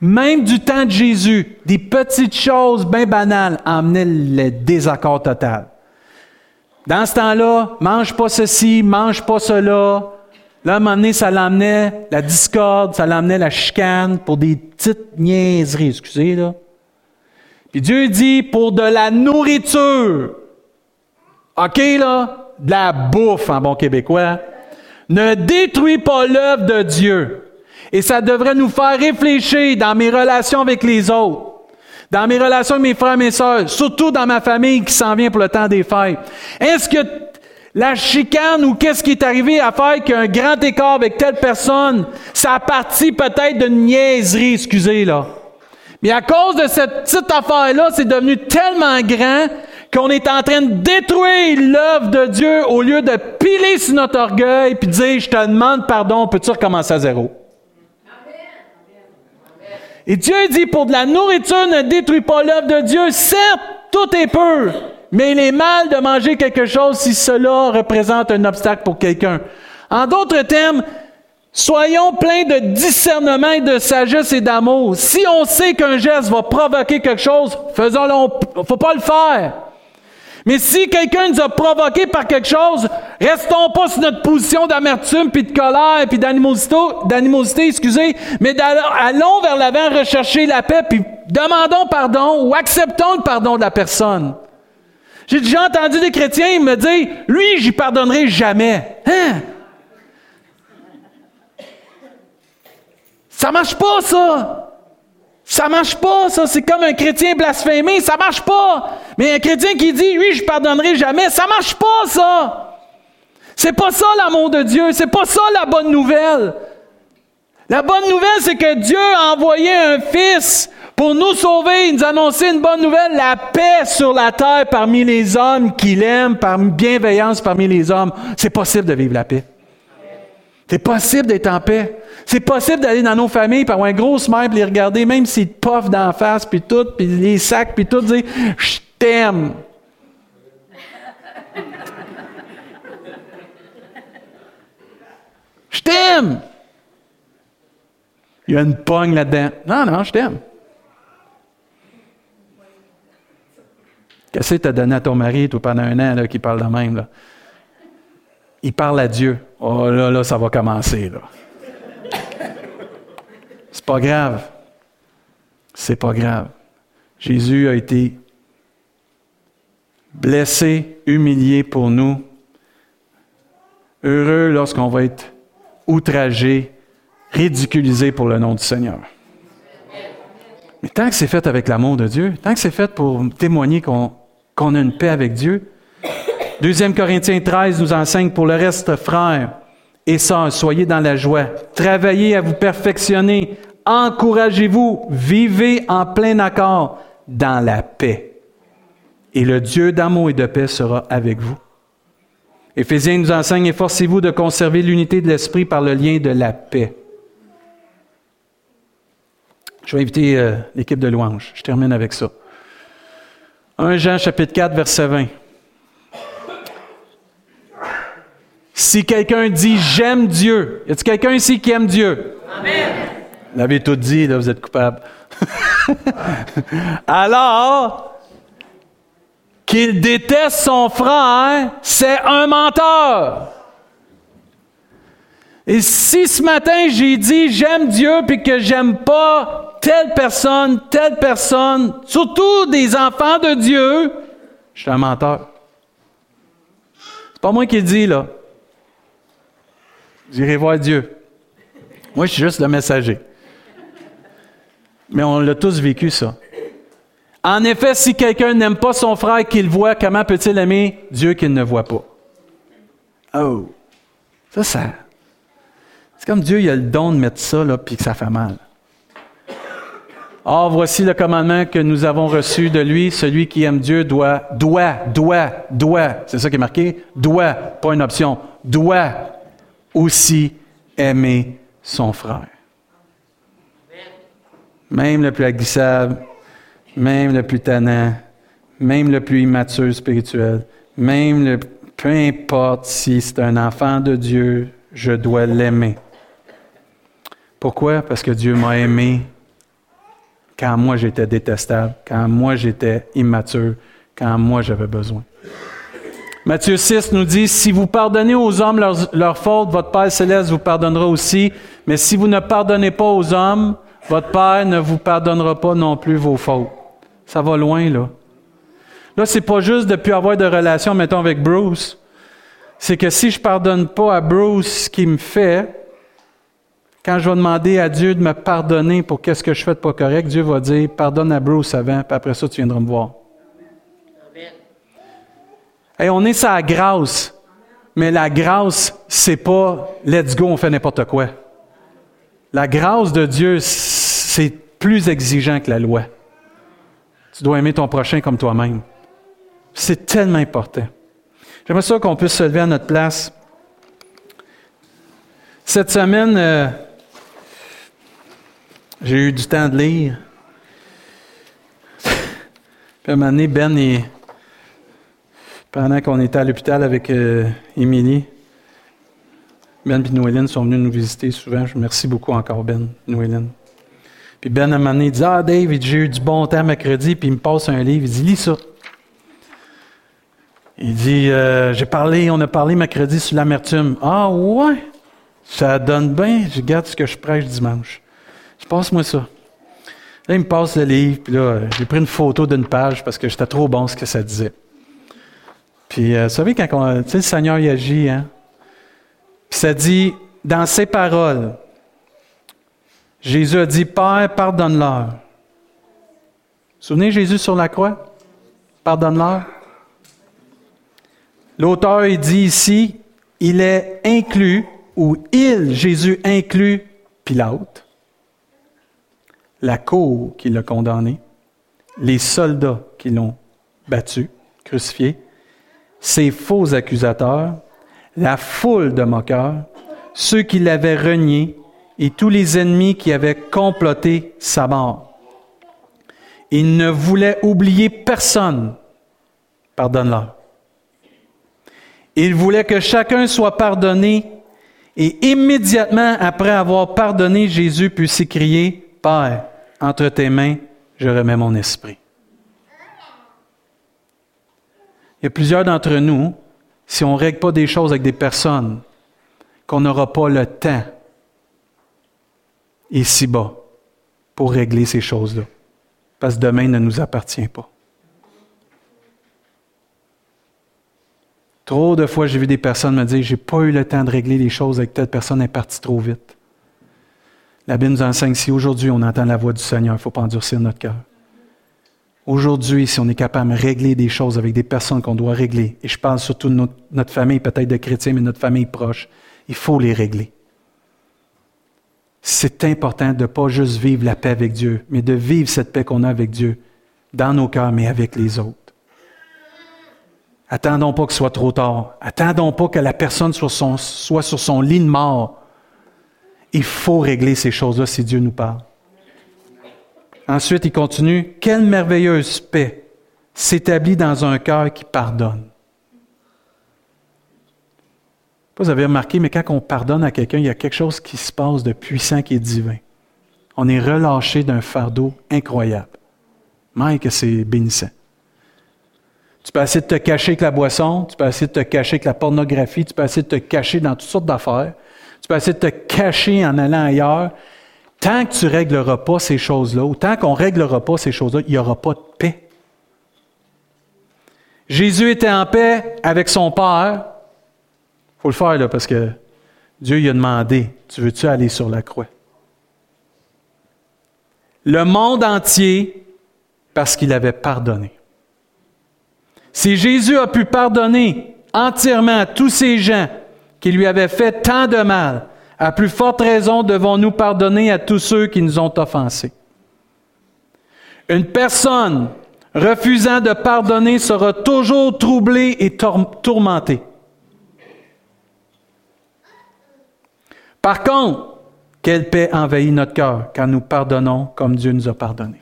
même du temps de Jésus, des petites choses bien banales emmenaient le désaccord total. Dans ce temps-là, mange pas ceci, mange pas cela. Là, à un moment donné, ça l'emmenait la discorde, ça l'emmenait la chicane pour des petites niaiseries, excusez, là. Puis Dieu dit pour de la nourriture. OK, là? De la bouffe en bon québécois. Ne détruis pas l'œuvre de Dieu. Et ça devrait nous faire réfléchir dans mes relations avec les autres, dans mes relations avec mes frères et mes sœurs, surtout dans ma famille qui s'en vient pour le temps des fêtes. Est-ce que la chicane ou qu'est-ce qui est arrivé à faire qu'un grand écart avec telle personne, ça a parti peut-être d'une niaiserie, excusez là. Mais à cause de cette petite affaire-là, c'est devenu tellement grand qu'on est en train de détruire l'œuvre de Dieu au lieu de piler sur notre orgueil puis dire Je te demande pardon, peux-tu recommencer à zéro? Et Dieu dit Pour de la nourriture, ne détruis pas l'œuvre de Dieu. Certes, tout est peu. Mais il est mal de manger quelque chose si cela représente un obstacle pour quelqu'un. En d'autres termes, soyons pleins de discernement de sagesse et d'amour. Si on sait qu'un geste va provoquer quelque chose, faisons-le. Faut pas le faire. Mais si quelqu'un nous a provoqué par quelque chose, restons pas sur notre position d'amertume, puis de colère, puis d'animosité, excusez, mais allons vers l'avant rechercher la paix, puis demandons pardon ou acceptons le pardon de la personne. J'ai déjà entendu des chrétiens me dire, lui, j'y pardonnerai jamais. Hein? Ça marche pas, ça! Ça marche pas, ça. C'est comme un chrétien blasphémé. Ça marche pas. Mais un chrétien qui dit, oui, je pardonnerai jamais, ça marche pas, ça. C'est pas ça l'amour de Dieu. C'est pas ça la bonne nouvelle. La bonne nouvelle, c'est que Dieu a envoyé un fils pour nous sauver, nous annoncer une bonne nouvelle, la paix sur la terre parmi les hommes qu'il aime, par bienveillance parmi les hommes. C'est possible de vivre la paix. C'est possible d'être en paix. C'est possible d'aller dans nos familles, par un gros smile, les regarder, même s'ils te puffent d'en face, puis tout, puis les sacs, puis tout, dire « Je t'aime ». Je t'aime. Il y a une pogne là-dedans. Non, non, je t'aime. Qu'est-ce que tu as donné à ton mari, tout pendant un an, là, qui parle de même, là? Il parle à Dieu. Oh là, là, ça va commencer, là. C'est pas grave. C'est pas grave. Jésus a été blessé, humilié pour nous. Heureux lorsqu'on va être outragé, ridiculisé pour le nom du Seigneur. Mais tant que c'est fait avec l'amour de Dieu, tant que c'est fait pour témoigner qu'on a une paix avec Dieu, 2 Corinthiens 13 nous enseigne pour le reste, frères et sœurs, soyez dans la joie, travaillez à vous perfectionner, encouragez-vous, vivez en plein accord dans la paix. Et le Dieu d'amour et de paix sera avec vous. Éphésiens nous enseigne, efforcez-vous de conserver l'unité de l'esprit par le lien de la paix. Je vais inviter euh, l'équipe de louange. Je termine avec ça. 1 Jean chapitre 4, verset 20. Si quelqu'un dit j'aime Dieu, y a-t-il quelqu'un ici qui aime Dieu? Amen. Vous l'avez tout dit, là, vous êtes coupable. Alors, qu'il déteste son frère, c'est un menteur. Et si ce matin j'ai dit j'aime Dieu puis que j'aime pas telle personne, telle personne, surtout des enfants de Dieu, je suis un menteur. C'est pas moi qui le dis là. J'irai voir Dieu. Moi, je suis juste le messager. Mais on l'a tous vécu, ça. En effet, si quelqu'un n'aime pas son frère qu'il voit, comment peut-il aimer Dieu qu'il ne voit pas? Oh! Ça, ça. C'est comme Dieu, il a le don de mettre ça, là, puis que ça fait mal. Or, voici le commandement que nous avons reçu de lui. Celui qui aime Dieu doit, doit, doit, doit. C'est ça qui est marqué? Doit, pas une option. Doit aussi aimer son frère. Même le plus agissable, même le plus tannant, même le plus immature spirituel, même le peu importe si c'est un enfant de Dieu, je dois l'aimer. Pourquoi? Parce que Dieu m'a aimé quand moi j'étais détestable, quand moi j'étais immature, quand moi j'avais besoin. Matthieu 6 nous dit, si vous pardonnez aux hommes leurs, fautes, votre Père céleste vous pardonnera aussi. Mais si vous ne pardonnez pas aux hommes, votre Père ne vous pardonnera pas non plus vos fautes. Ça va loin, là. Là, c'est pas juste de plus avoir de relation, mettons, avec Bruce. C'est que si je pardonne pas à Bruce ce qu'il me fait, quand je vais demander à Dieu de me pardonner pour qu'est-ce que je fais de pas correct, Dieu va dire, pardonne à Bruce avant, puis après ça, tu viendras me voir on est sa grâce, mais la grâce, c'est pas let's go, on fait n'importe quoi. La grâce de Dieu, c'est plus exigeant que la loi. Tu dois aimer ton prochain comme toi-même. C'est tellement important. J'aimerais ça qu'on puisse se lever à notre place. Cette semaine, euh, j'ai eu du temps de lire. Puis à un moment donné, Ben, il, Pendant qu'on était à l'hôpital avec euh, Émilie, Ben et Noéline sont venus nous visiter souvent. Je remercie beaucoup encore Ben Noéline. Puis Ben, à un il dit Ah, Dave, j'ai eu du bon temps mercredi, puis il me passe un livre. Il dit Lis ça. Il dit euh, J'ai parlé, on a parlé mercredi sur l'amertume. Ah, ouais, ça donne bien. Je garde ce que je prêche dimanche. Je passe-moi ça. Là, il me passe le livre, puis là, j'ai pris une photo d'une page parce que j'étais trop bon ce que ça disait. Puis, euh, vous savez, quand on, le Seigneur y agit, hein? Puis ça dit, dans ses paroles, Jésus a dit, Père, pardonne-leur. Vous souvenez Jésus sur la croix? Pardonne-leur. L'auteur, dit ici, il est inclus, ou il, Jésus, inclut Pilate, la cour qui l'a condamné, les soldats qui l'ont battu, crucifié, ses faux accusateurs, la foule de moqueurs, ceux qui l'avaient renié et tous les ennemis qui avaient comploté sa mort. Il ne voulait oublier personne. Pardonne-leur. Il voulait que chacun soit pardonné et immédiatement après avoir pardonné, Jésus put s'écrier, Père, entre tes mains, je remets mon esprit. Il y a plusieurs d'entre nous, si on ne règle pas des choses avec des personnes, qu'on n'aura pas le temps ici-bas pour régler ces choses-là. Parce que demain ne nous appartient pas. Trop de fois, j'ai vu des personnes me dire, j'ai pas eu le temps de régler les choses avec telle personne, elle est partie trop vite. La Bible nous enseigne, si aujourd'hui on entend la voix du Seigneur, il ne faut pas endurcir notre cœur. Aujourd'hui, si on est capable de régler des choses avec des personnes qu'on doit régler, et je parle surtout de notre, famille, peut-être de chrétiens, mais notre famille proche, il faut les régler. C'est important de ne pas juste vivre la paix avec Dieu, mais de vivre cette paix qu'on a avec Dieu dans nos cœurs, mais avec les autres. Attendons pas que ce soit trop tard. Attendons pas que la personne soit, soit sur son lit de mort. Il faut régler ces choses-là si Dieu nous parle. Ensuite, il continue, quelle merveilleuse paix s'établit dans un cœur qui pardonne. Vous avez remarqué, mais quand on pardonne à quelqu'un, il y a quelque chose qui se passe de puissant qui est divin. On est relâché d'un fardeau incroyable. Que c'est bénissant. Tu peux essayer de te cacher avec la boisson, tu peux essayer de te cacher avec la pornographie, tu peux essayer de te cacher dans toutes sortes d'affaires, tu peux essayer de te cacher en allant ailleurs, Tant que tu ne régleras pas ces choses-là, ou tant qu'on ne réglera pas ces choses-là, il n'y aura pas de paix. Jésus était en paix avec son Père. Il faut le faire là, parce que Dieu lui a demandé, tu veux-tu aller sur la croix? Le monde entier, parce qu'il avait pardonné. Si Jésus a pu pardonner entièrement à tous ces gens qui lui avaient fait tant de mal, à plus forte raison devons-nous pardonner à tous ceux qui nous ont offensés. Une personne refusant de pardonner sera toujours troublée et tourmentée. Par contre, quelle paix envahit notre cœur quand nous pardonnons comme Dieu nous a pardonné.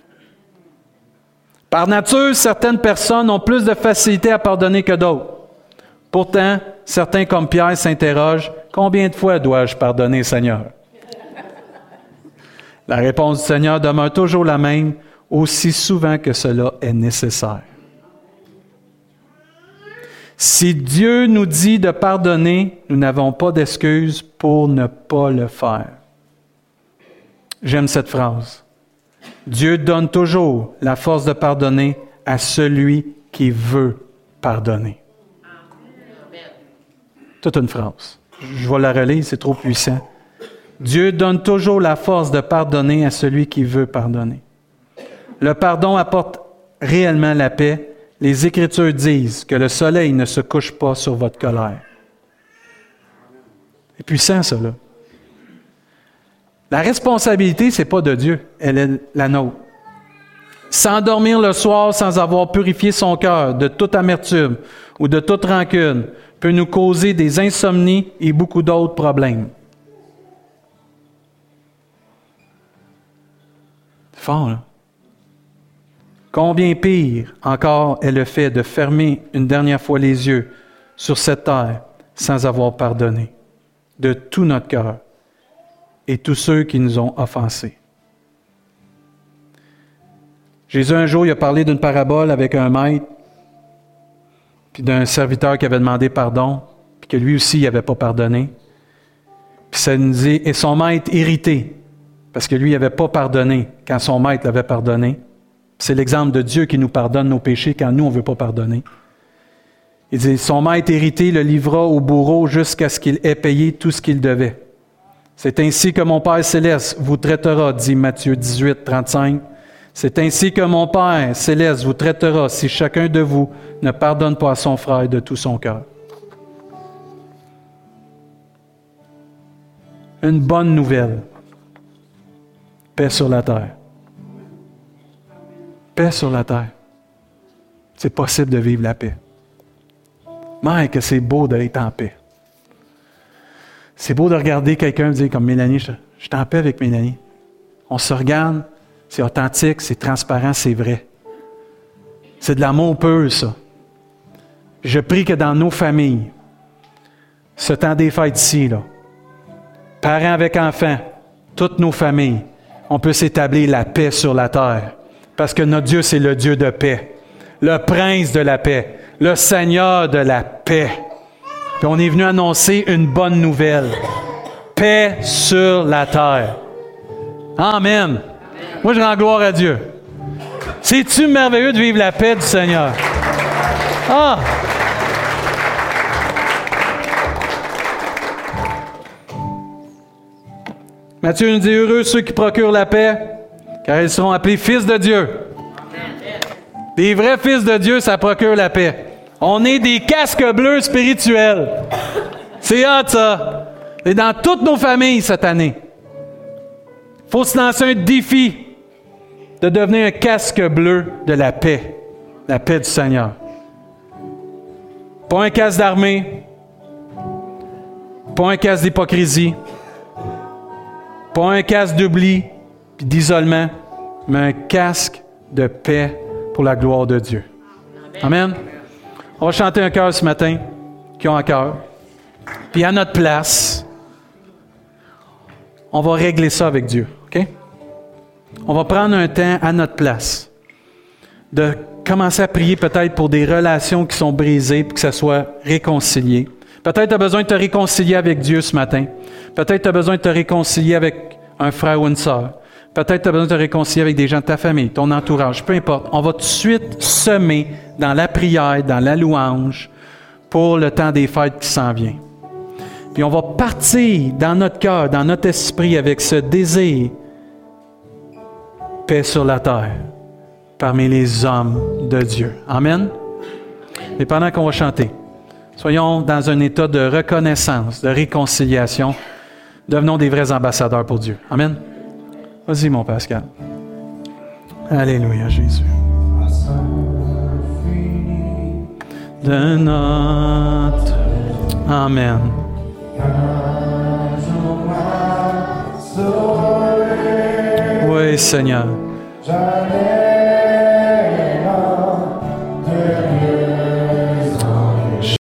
Par nature, certaines personnes ont plus de facilité à pardonner que d'autres. Pourtant, certains comme Pierre s'interrogent, combien de fois dois-je pardonner, Seigneur? La réponse du Seigneur demeure toujours la même, aussi souvent que cela est nécessaire. Si Dieu nous dit de pardonner, nous n'avons pas d'excuse pour ne pas le faire. J'aime cette phrase. Dieu donne toujours la force de pardonner à celui qui veut pardonner toute une phrase. Je vais la relire, c'est trop puissant. Dieu donne toujours la force de pardonner à celui qui veut pardonner. Le pardon apporte réellement la paix. Les Écritures disent que le soleil ne se couche pas sur votre colère. C'est puissant, ça. La responsabilité, ce n'est pas de Dieu, elle est la nôtre. S'endormir le soir sans avoir purifié son cœur de toute amertume ou de toute rancune nous causer des insomnies et beaucoup d'autres problèmes. Fort, là. Combien pire encore est le fait de fermer une dernière fois les yeux sur cette terre sans avoir pardonné de tout notre cœur et tous ceux qui nous ont offensés. Jésus, un jour, il a parlé d'une parabole avec un maître, puis d'un serviteur qui avait demandé pardon, puis que lui aussi, n'avait pas pardonné. Puis ça nous dit, et son maître irrité, parce que lui, n'avait pas pardonné quand son maître l'avait pardonné. C'est l'exemple de Dieu qui nous pardonne nos péchés quand nous, on ne veut pas pardonner. Il dit, son maître hérité le livra au bourreau jusqu'à ce qu'il ait payé tout ce qu'il devait. C'est ainsi que mon Père céleste vous traitera, dit Matthieu 18, 35. C'est ainsi que mon Père céleste vous traitera si chacun de vous ne pardonne pas à son frère de tout son cœur. Une bonne nouvelle. Paix sur la terre. Paix sur la terre. C'est possible de vivre la paix. Mais que c'est beau d'être en paix. C'est beau de regarder quelqu'un dire comme Mélanie, je, je suis en paix avec Mélanie. On se regarde, c'est authentique, c'est transparent, c'est vrai. C'est de l'amour pur, ça. Je prie que dans nos familles, ce temps des fêtes ici, là, parents avec enfants, toutes nos familles, on peut s'établir la paix sur la terre. Parce que notre Dieu, c'est le Dieu de paix, le prince de la paix, le Seigneur de la paix. Puis on est venu annoncer une bonne nouvelle. Paix sur la terre. Amen. Moi, je rends gloire à Dieu. C'est-tu merveilleux de vivre la paix du Seigneur? Ah! Matthieu nous dit Heureux ceux qui procurent la paix, car ils seront appelés fils de Dieu. Des vrais fils de Dieu, ça procure la paix. On est des casques bleus spirituels. C'est hot, ça. Et dans toutes nos familles cette année. Il faut se lancer un défi de devenir un casque bleu de la paix, la paix du Seigneur. Pas un casque d'armée, pas un casque d'hypocrisie, pas un casque d'oubli et d'isolement, mais un casque de paix pour la gloire de Dieu. Amen. On va chanter un cœur ce matin, qui ont un cœur. Puis à notre place, on va régler ça avec Dieu. On va prendre un temps à notre place de commencer à prier peut-être pour des relations qui sont brisées, pour que ça soit réconcilié. Peut-être tu as besoin de te réconcilier avec Dieu ce matin. Peut-être tu as besoin de te réconcilier avec un frère ou une sœur. Peut-être tu as besoin de te réconcilier avec des gens de ta famille, ton entourage, peu importe. On va tout de suite semer dans la prière, dans la louange, pour le temps des fêtes qui s'en vient. Puis on va partir dans notre cœur, dans notre esprit avec ce désir, paix sur la terre, parmi les hommes de Dieu. Amen. Et pendant qu'on va chanter, soyons dans un état de reconnaissance, de réconciliation. Devenons des vrais ambassadeurs pour Dieu. Amen. Vas-y, mon Pascal. Alléluia, Jésus. De notre. Amen. Seigneur.